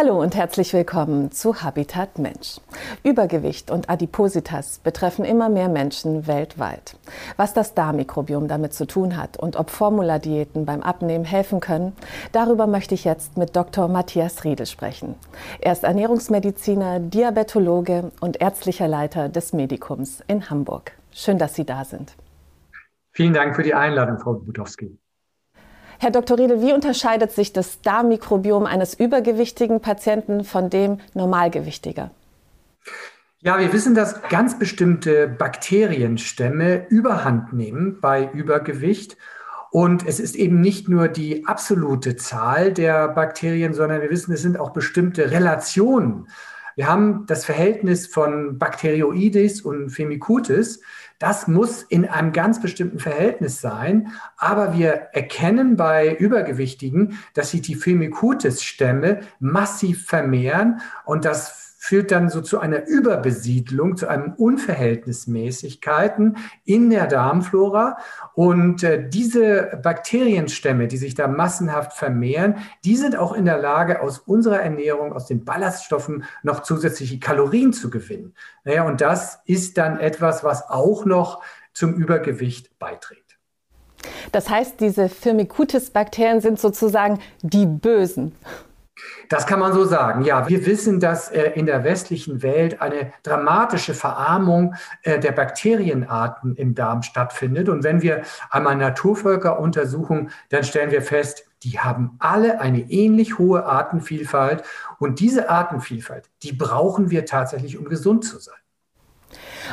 Hallo und herzlich willkommen zu Habitat Mensch. Übergewicht und Adipositas betreffen immer mehr Menschen weltweit. Was das Darmmikrobiom damit zu tun hat und ob Formuladiäten beim Abnehmen helfen können, darüber möchte ich jetzt mit Dr. Matthias Riedel sprechen. Er ist Ernährungsmediziner, Diabetologe und ärztlicher Leiter des Medikums in Hamburg. Schön, dass Sie da sind. Vielen Dank für die Einladung, Frau Budowski. Herr Dr. Riedel, wie unterscheidet sich das Darmmikrobiom eines übergewichtigen Patienten von dem normalgewichtiger? Ja, wir wissen, dass ganz bestimmte Bakterienstämme überhand nehmen bei Übergewicht. Und es ist eben nicht nur die absolute Zahl der Bakterien, sondern wir wissen, es sind auch bestimmte Relationen. Wir haben das Verhältnis von Bakterioides und Firmicutes. Das muss in einem ganz bestimmten Verhältnis sein. Aber wir erkennen bei Übergewichtigen, dass sich die Firmicutes-Stämme massiv vermehren und das führt dann so zu einer Überbesiedlung, zu einem Unverhältnismäßigkeiten in der Darmflora. Und äh, diese Bakterienstämme, die sich da massenhaft vermehren, die sind auch in der Lage, aus unserer Ernährung, aus den Ballaststoffen noch zusätzliche Kalorien zu gewinnen. Naja, und das ist dann etwas, was auch noch zum Übergewicht beiträgt. Das heißt, diese Firmicutes-Bakterien sind sozusagen die Bösen. Das kann man so sagen. Ja, wir wissen, dass äh, in der westlichen Welt eine dramatische Verarmung äh, der Bakterienarten im Darm stattfindet. Und wenn wir einmal Naturvölker untersuchen, dann stellen wir fest, die haben alle eine ähnlich hohe Artenvielfalt. Und diese Artenvielfalt, die brauchen wir tatsächlich, um gesund zu sein.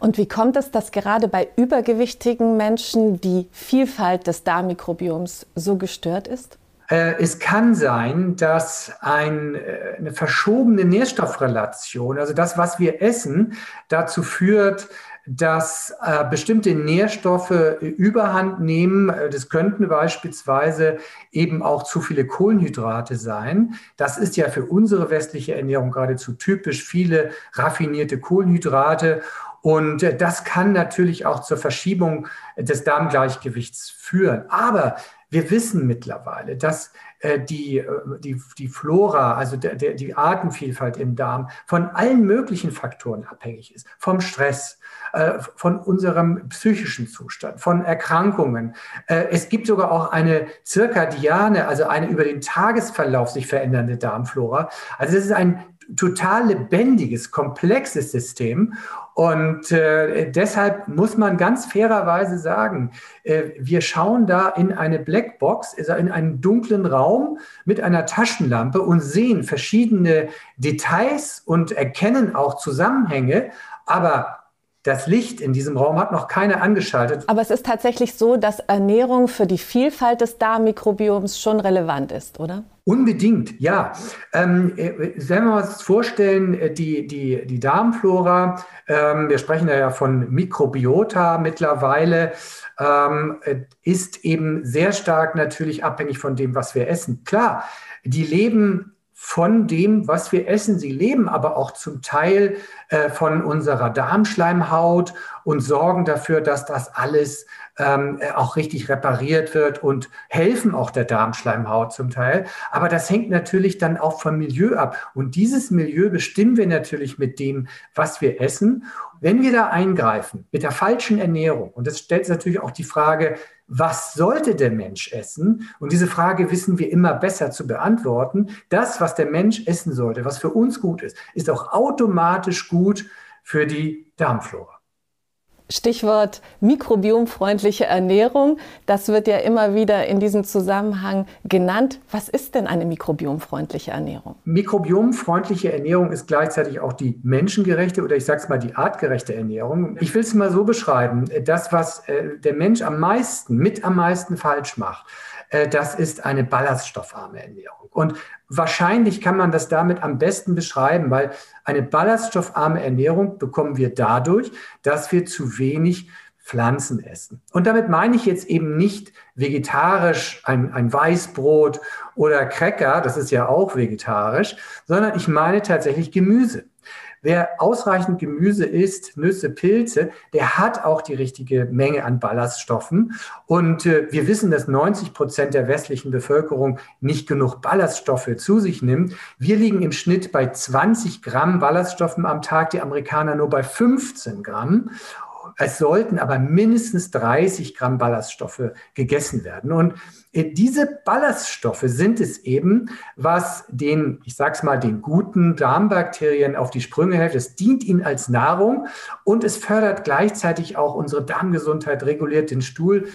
Und wie kommt es, dass gerade bei übergewichtigen Menschen die Vielfalt des Darmmikrobioms so gestört ist? Äh, es kann sein, dass ein, äh, eine verschobene Nährstoffrelation, also das, was wir essen, dazu führt, dass äh, bestimmte Nährstoffe überhand nehmen. Das könnten beispielsweise eben auch zu viele Kohlenhydrate sein. Das ist ja für unsere westliche Ernährung geradezu typisch, viele raffinierte Kohlenhydrate. Und das kann natürlich auch zur Verschiebung des Darmgleichgewichts führen. Aber wir wissen mittlerweile, dass äh, die, äh, die, die Flora, also der, der, die Artenvielfalt im Darm, von allen möglichen Faktoren abhängig ist. Vom Stress, äh, von unserem psychischen Zustand, von Erkrankungen. Äh, es gibt sogar auch eine zirkadiane, also eine über den Tagesverlauf sich verändernde Darmflora. Also das ist ein total lebendiges, komplexes System. Und äh, deshalb muss man ganz fairerweise sagen, äh, wir schauen da in eine Blackbox, also in einen dunklen Raum mit einer Taschenlampe und sehen verschiedene Details und erkennen auch Zusammenhänge. Aber das Licht in diesem Raum hat noch keiner angeschaltet. Aber es ist tatsächlich so, dass Ernährung für die Vielfalt des Darmmikrobioms schon relevant ist, oder? Unbedingt, ja. Ähm, äh, wenn wir uns vorstellen, äh, die, die, die Darmflora, ähm, wir sprechen ja von Mikrobiota mittlerweile, ähm, äh, ist eben sehr stark natürlich abhängig von dem, was wir essen. Klar, die leben von dem, was wir essen. Sie leben aber auch zum Teil äh, von unserer Darmschleimhaut und sorgen dafür, dass das alles ähm, auch richtig repariert wird und helfen auch der Darmschleimhaut zum Teil. Aber das hängt natürlich dann auch vom Milieu ab. Und dieses Milieu bestimmen wir natürlich mit dem, was wir essen. Wenn wir da eingreifen mit der falschen Ernährung, und das stellt natürlich auch die Frage, was sollte der Mensch essen? Und diese Frage wissen wir immer besser zu beantworten. Das, was der Mensch essen sollte, was für uns gut ist, ist auch automatisch gut für die Darmflora. Stichwort mikrobiomfreundliche Ernährung. Das wird ja immer wieder in diesem Zusammenhang genannt. Was ist denn eine mikrobiomfreundliche Ernährung? Mikrobiomfreundliche Ernährung ist gleichzeitig auch die menschengerechte oder ich sage es mal die artgerechte Ernährung. Ich will es mal so beschreiben. Das, was äh, der Mensch am meisten, mit am meisten falsch macht, äh, das ist eine ballaststoffarme Ernährung. Und wahrscheinlich kann man das damit am besten beschreiben, weil eine ballaststoffarme Ernährung bekommen wir dadurch, dass wir zu wenig Pflanzen essen. Und damit meine ich jetzt eben nicht vegetarisch ein, ein Weißbrot oder Cracker, das ist ja auch vegetarisch, sondern ich meine tatsächlich Gemüse. Wer ausreichend Gemüse isst, Nüsse, Pilze, der hat auch die richtige Menge an Ballaststoffen. Und äh, wir wissen, dass 90 Prozent der westlichen Bevölkerung nicht genug Ballaststoffe zu sich nimmt. Wir liegen im Schnitt bei 20 Gramm Ballaststoffen am Tag, die Amerikaner nur bei 15 Gramm. Es sollten aber mindestens 30 Gramm Ballaststoffe gegessen werden. Und äh, diese Ballaststoffe sind es eben, was den, ich sag's mal, den guten Darmbakterien auf die Sprünge hilft. Es dient ihnen als Nahrung und es fördert gleichzeitig auch unsere Darmgesundheit, reguliert den Stuhl.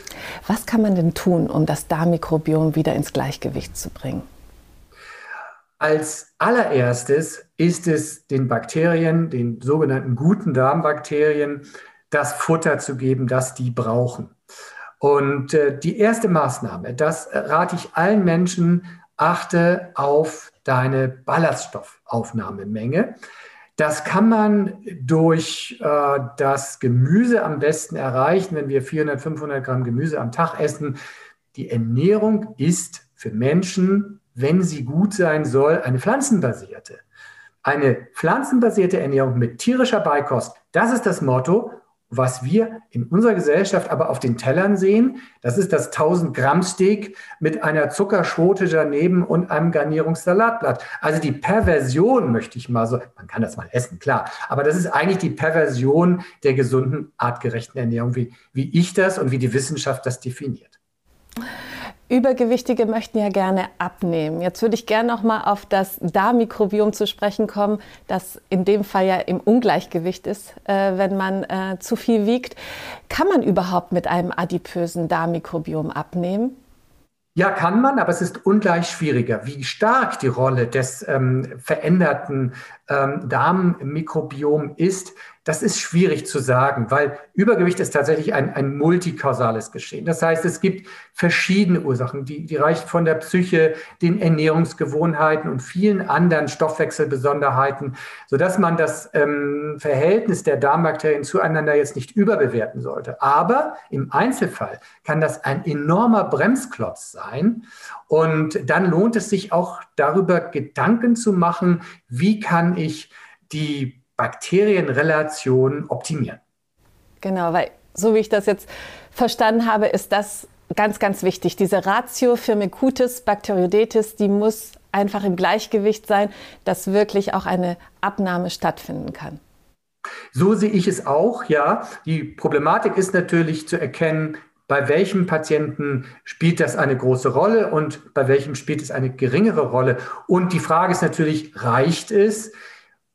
Was kann man denn tun, um das Darmmikrobiom wieder ins Gleichgewicht zu bringen? Als allererstes ist es den Bakterien, den sogenannten guten Darmbakterien, das Futter zu geben, das die brauchen. Und äh, die erste Maßnahme, das rate ich allen Menschen, achte auf deine Ballaststoffaufnahmemenge. Das kann man durch äh, das Gemüse am besten erreichen, wenn wir 400, 500 Gramm Gemüse am Tag essen. Die Ernährung ist für Menschen, wenn sie gut sein soll, eine pflanzenbasierte. Eine pflanzenbasierte Ernährung mit tierischer Beikost, das ist das Motto was wir in unserer Gesellschaft aber auf den Tellern sehen, das ist das 1000 Gramm Steak mit einer Zuckerschote daneben und einem Garnierungssalatblatt. Also die Perversion möchte ich mal so, man kann das mal essen, klar, aber das ist eigentlich die Perversion der gesunden, artgerechten Ernährung, wie, wie ich das und wie die Wissenschaft das definiert. Übergewichtige möchten ja gerne abnehmen. Jetzt würde ich gerne noch mal auf das Darmmikrobiom zu sprechen kommen, das in dem Fall ja im Ungleichgewicht ist, äh, wenn man äh, zu viel wiegt. Kann man überhaupt mit einem adipösen Darmmikrobiom abnehmen? Ja, kann man, aber es ist ungleich schwieriger. Wie stark die Rolle des ähm, veränderten ähm, Darmmikrobiom ist, das ist schwierig zu sagen, weil Übergewicht ist tatsächlich ein, ein multikausales Geschehen. Das heißt, es gibt verschiedene Ursachen, die, die reichen von der Psyche, den Ernährungsgewohnheiten und vielen anderen Stoffwechselbesonderheiten, sodass man das ähm, Verhältnis der Darmbakterien zueinander jetzt nicht überbewerten sollte. Aber im Einzelfall kann das ein enormer Bremsklotz sein. Und dann lohnt es sich auch darüber Gedanken zu machen, wie kann ich die Bakterienrelationen optimieren. Genau, weil so wie ich das jetzt verstanden habe, ist das ganz, ganz wichtig. Diese Ratio Firmicutes Bacteroidetes, die muss einfach im Gleichgewicht sein, dass wirklich auch eine Abnahme stattfinden kann. So sehe ich es auch, ja. Die Problematik ist natürlich zu erkennen, bei welchem Patienten spielt das eine große Rolle und bei welchem spielt es eine geringere Rolle. Und die Frage ist natürlich, reicht es,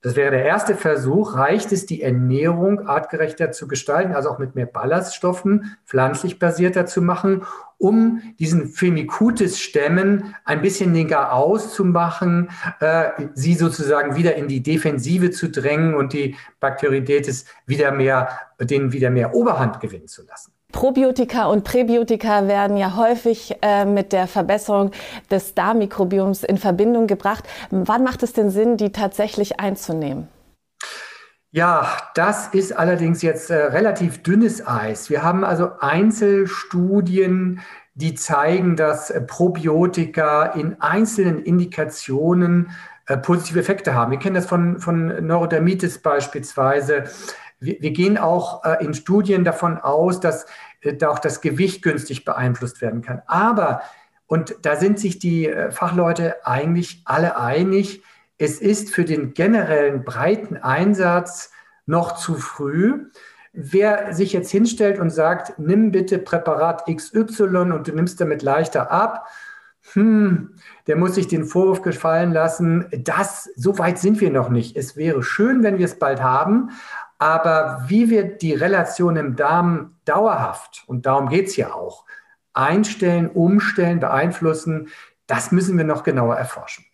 das wäre der erste Versuch. Reicht es, die Ernährung artgerechter zu gestalten, also auch mit mehr Ballaststoffen, pflanzlich basierter zu machen, um diesen Firmicutes-Stämmen ein bisschen den Garaus zu machen, äh, sie sozusagen wieder in die Defensive zu drängen und die Bakterioditis wieder mehr, denen wieder mehr Oberhand gewinnen zu lassen? Probiotika und Präbiotika werden ja häufig äh, mit der Verbesserung des Darmmikrobioms in Verbindung gebracht. Wann macht es denn Sinn, die tatsächlich einzunehmen? Ja, das ist allerdings jetzt äh, relativ dünnes Eis. Wir haben also Einzelstudien, die zeigen, dass äh, Probiotika in einzelnen Indikationen äh, positive Effekte haben. Wir kennen das von, von Neurodermitis beispielsweise. Wir, gehen auch äh, in Studien davon aus, dass äh, auch das Gewicht günstig beeinflusst werden kann. Aber, und da sind sich die äh, Fachleute eigentlich alle einig, es ist für den generellen breiten Einsatz noch zu früh. Wer sich jetzt hinstellt und sagt, nimm bitte Präparat XY und du nimmst damit leichter ab, hm, der muss sich den Vorwurf gefallen lassen, das, so weit sind wir noch nicht. Es wäre schön, wenn wir es bald haben, aber wie wir die Relation im Darm dauerhaft, und darum geht es ja auch, einstellen, umstellen, beeinflussen, das müssen wir noch genauer erforschen.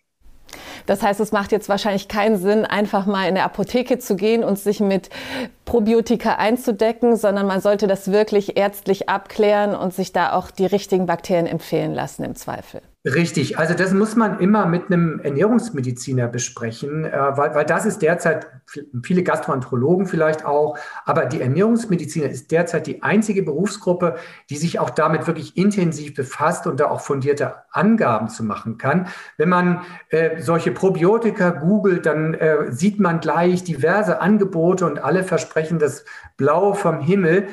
Das heißt, es macht jetzt wahrscheinlich keinen Sinn, einfach mal in der Apotheke zu gehen und sich mit Probiotika einzudecken, sondern man sollte das wirklich ärztlich abklären und sich da auch die richtigen Bakterien empfehlen lassen im Zweifel. Richtig, also das muss man immer mit einem Ernährungsmediziner besprechen, äh, weil, weil das ist derzeit, viele Gastroenterologen vielleicht auch, aber die Ernährungsmediziner ist derzeit die einzige Berufsgruppe, die sich auch damit wirklich intensiv befasst und da auch fundierte Angaben zu machen kann. Wenn man äh, solche Probiotika googelt, dann äh, sieht man gleich diverse Angebote und alle versprechen das Blaue vom Himmel.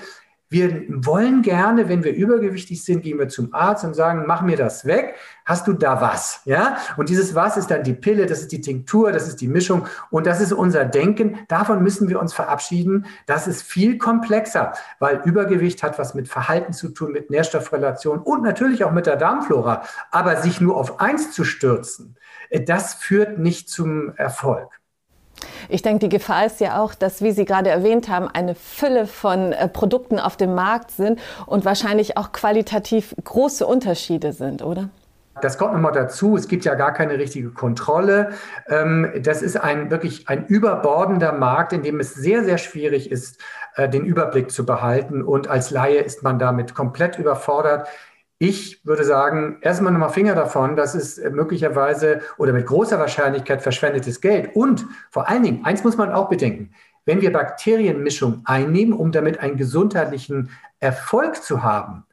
Wir wollen gerne, wenn wir übergewichtig sind, gehen wir zum Arzt und sagen, mach mir das weg. Hast du da was? Ja? Und dieses was ist dann die Pille, das ist die Tinktur, das ist die Mischung und das ist unser Denken. Davon müssen wir uns verabschieden. Das ist viel komplexer, weil Übergewicht hat was mit Verhalten zu tun, mit Nährstoffrelationen und natürlich auch mit der Darmflora. Aber sich nur auf eins zu stürzen, äh, das führt nicht zum Erfolg. Ich denke, die Gefahr ist ja auch, dass, wie Sie gerade erwähnt haben, eine Fülle von äh, Produkten auf dem Markt sind und wahrscheinlich auch qualitativ große Unterschiede sind, oder? Das kommt nochmal dazu. Es gibt ja gar keine richtige Kontrolle. Ähm, das ist ein wirklich ein überbordender Markt, in dem es sehr, sehr schwierig ist, äh, den Überblick zu behalten. Und als Laie ist man damit komplett überfordert. Ich würde sagen, erstmal nochmal Finger davon, das ist äh, möglicherweise oder mit großer Wahrscheinlichkeit verschwendetes Geld. Und vor allen Dingen, eins muss man auch bedenken, wenn wir Bakterienmischung einnehmen, um damit einen gesundheitlichen Erfolg zu haben,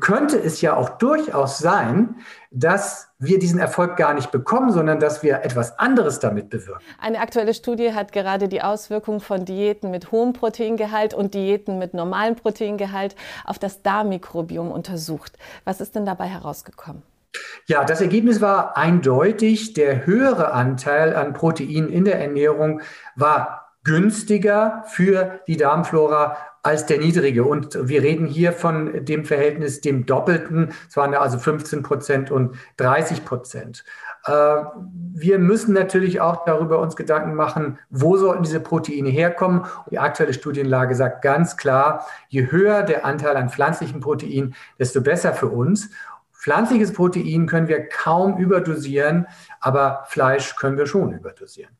könnte es ja auch durchaus sein, dass wir diesen Erfolg gar nicht bekommen, sondern dass wir etwas anderes damit bewirken. Eine aktuelle Studie hat gerade die Auswirkungen von Diäten mit hohem Proteingehalt und Diäten mit normalem Proteingehalt auf das Darmmikrobiom untersucht. Was ist denn dabei herausgekommen? Ja, das Ergebnis war eindeutig. Der höhere Anteil an Protein in der Ernährung war günstiger für die Darmflora als der niedrige. Und wir reden hier von dem Verhältnis dem Doppelten. Es waren also 15 Prozent und 30 Prozent. Äh, wir müssen natürlich auch darüber uns Gedanken machen, wo sollten diese Proteine herkommen. Die aktuelle Studienlage sagt ganz klar, je höher der Anteil an pflanzlichen Proteinen, desto besser für uns. Pflanzliches Protein können wir kaum überdosieren, aber Fleisch können wir schon überdosieren.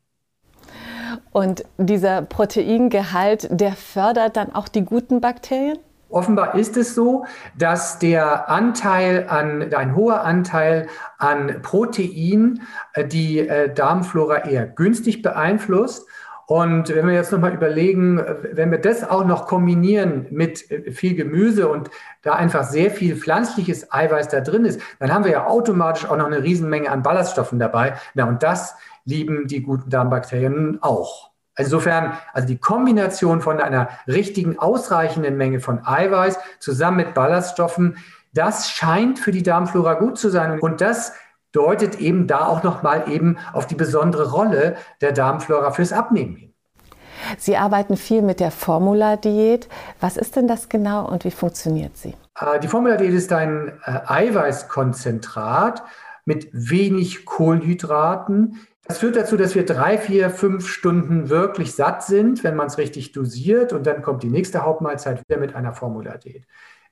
Und dieser Proteingehalt, der fördert dann auch die guten Bakterien? Offenbar ist es so, dass der Anteil an, ein hoher Anteil an Protein äh, die äh, Darmflora eher günstig beeinflusst. Und wenn wir jetzt nochmal überlegen, wenn wir das auch noch kombinieren mit viel Gemüse und da einfach sehr viel pflanzliches Eiweiß da drin ist, dann haben wir ja automatisch auch noch eine Riesenmenge an Ballaststoffen dabei. Na, und das lieben die guten Darmbakterien auch. Insofern, also die Kombination von einer richtigen, ausreichenden Menge von Eiweiß zusammen mit Ballaststoffen, das scheint für die Darmflora gut zu sein. Und das deutet eben da auch nochmal eben auf die besondere Rolle der Darmflora fürs Abnehmen hin. Sie arbeiten viel mit der Formula-Diät. Was ist denn das genau und wie funktioniert sie? Äh, die Formula-Diät ist ein äh, Eiweißkonzentrat mit wenig Kohlenhydraten, das führt dazu, dass wir drei, vier, fünf Stunden wirklich satt sind, wenn man es richtig dosiert. Und dann kommt die nächste Hauptmahlzeit wieder mit einer Formula-Diät.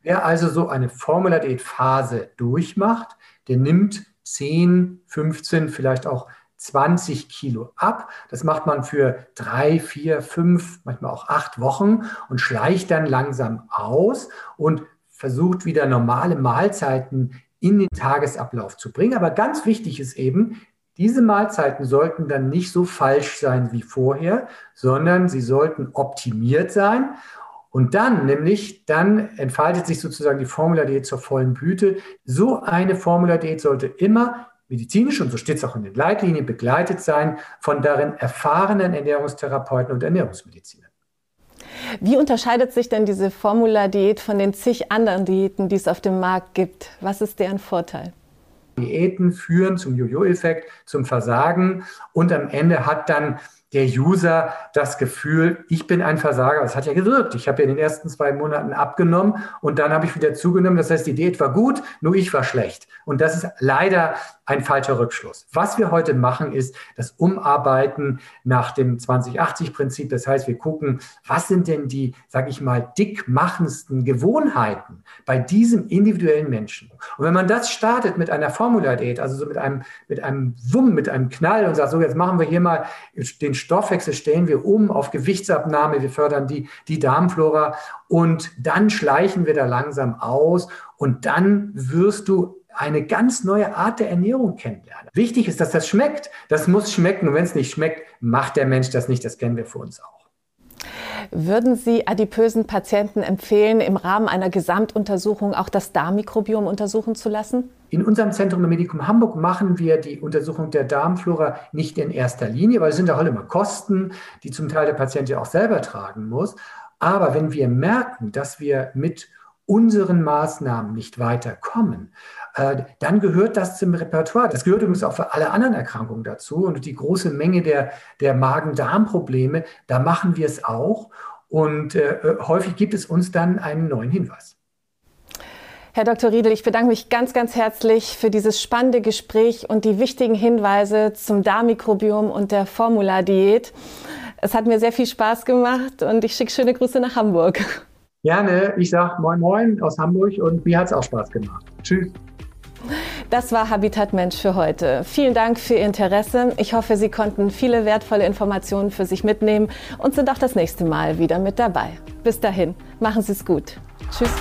Wer also so eine Formula-Diät-Phase durchmacht, der nimmt 10, 15, vielleicht auch 20 Kilo ab. Das macht man für drei, vier, fünf, manchmal auch acht Wochen und schleicht dann langsam aus und versucht wieder normale Mahlzeiten in den Tagesablauf zu bringen. Aber ganz wichtig ist eben, diese Mahlzeiten sollten dann nicht so falsch sein wie vorher, sondern sie sollten optimiert sein. Und dann, nämlich, dann entfaltet sich sozusagen die Formula-Diät zur vollen Blüte. So eine Formula-Diät sollte immer medizinisch, und so steht es auch in den Leitlinien, begleitet sein von darin erfahrenen Ernährungstherapeuten und Ernährungsmedizinern. Wie unterscheidet sich denn diese Formula-Diät von den zig anderen Diäten, die es auf dem Markt gibt? Was ist deren Vorteil? Diäten führen zum Jojo-Effekt, zum Versagen und am Ende hat dann der User das Gefühl, ich bin ein Versager. Das hat ja gewirkt. Ich habe ja in den ersten zwei Monaten abgenommen und dann habe ich wieder zugenommen. Das heißt, die Diät war gut, nur ich war schlecht. Und das ist leider ein falscher Rückschluss. Was wir heute machen, ist das Umarbeiten nach dem 2080-Prinzip. Das heißt, wir gucken, was sind denn die, sage ich mal, dickmachendsten Gewohnheiten bei diesem individuellen Menschen. Und wenn man das startet mit einer Formula-Diät, also so mit einem, mit einem Wumm, mit einem Knall und sagt, so jetzt machen wir hier mal den Stoffwechsel, stellen wir um auf Gewichtsabnahme, wir fördern die, die Darmflora und dann schleichen wir da langsam aus und dann wirst du eine ganz neue Art der Ernährung kennenlernen. Wichtig ist, dass das schmeckt. Das muss schmecken. Und wenn es nicht schmeckt, macht der Mensch das nicht. Das kennen wir für uns auch. Würden Sie adipösen Patienten empfehlen, im Rahmen einer Gesamtuntersuchung auch das Darmmikrobiom untersuchen zu lassen? In unserem Zentrum im Medikum Hamburg machen wir die Untersuchung der Darmflora nicht in erster Linie, weil es sind auch immer Kosten, die zum Teil der Patient ja auch selber tragen muss. Aber wenn wir merken, dass wir mit unseren Maßnahmen nicht weiterkommen, dann gehört das zum Repertoire. Das gehört übrigens auch für alle anderen Erkrankungen dazu. Und die große Menge der, der Magen-Darm-Probleme, da machen wir es auch. Und äh, häufig gibt es uns dann einen neuen Hinweis. Herr Dr. Riedel, ich bedanke mich ganz, ganz herzlich für dieses spannende Gespräch und die wichtigen Hinweise zum Darmmikrobiom und der Formula-Diät. Es hat mir sehr viel Spaß gemacht und ich schicke schöne Grüße nach Hamburg. Gerne. Ich sage Moin Moin aus Hamburg und mir hat es auch Spaß gemacht. Tschüss. Das war Habitat Mensch für heute. Vielen Dank für Ihr Interesse. Ich hoffe, Sie konnten viele wertvolle Informationen für sich mitnehmen und sind auch das nächste Mal wieder mit dabei. Bis dahin, machen Sie es gut. Tschüss.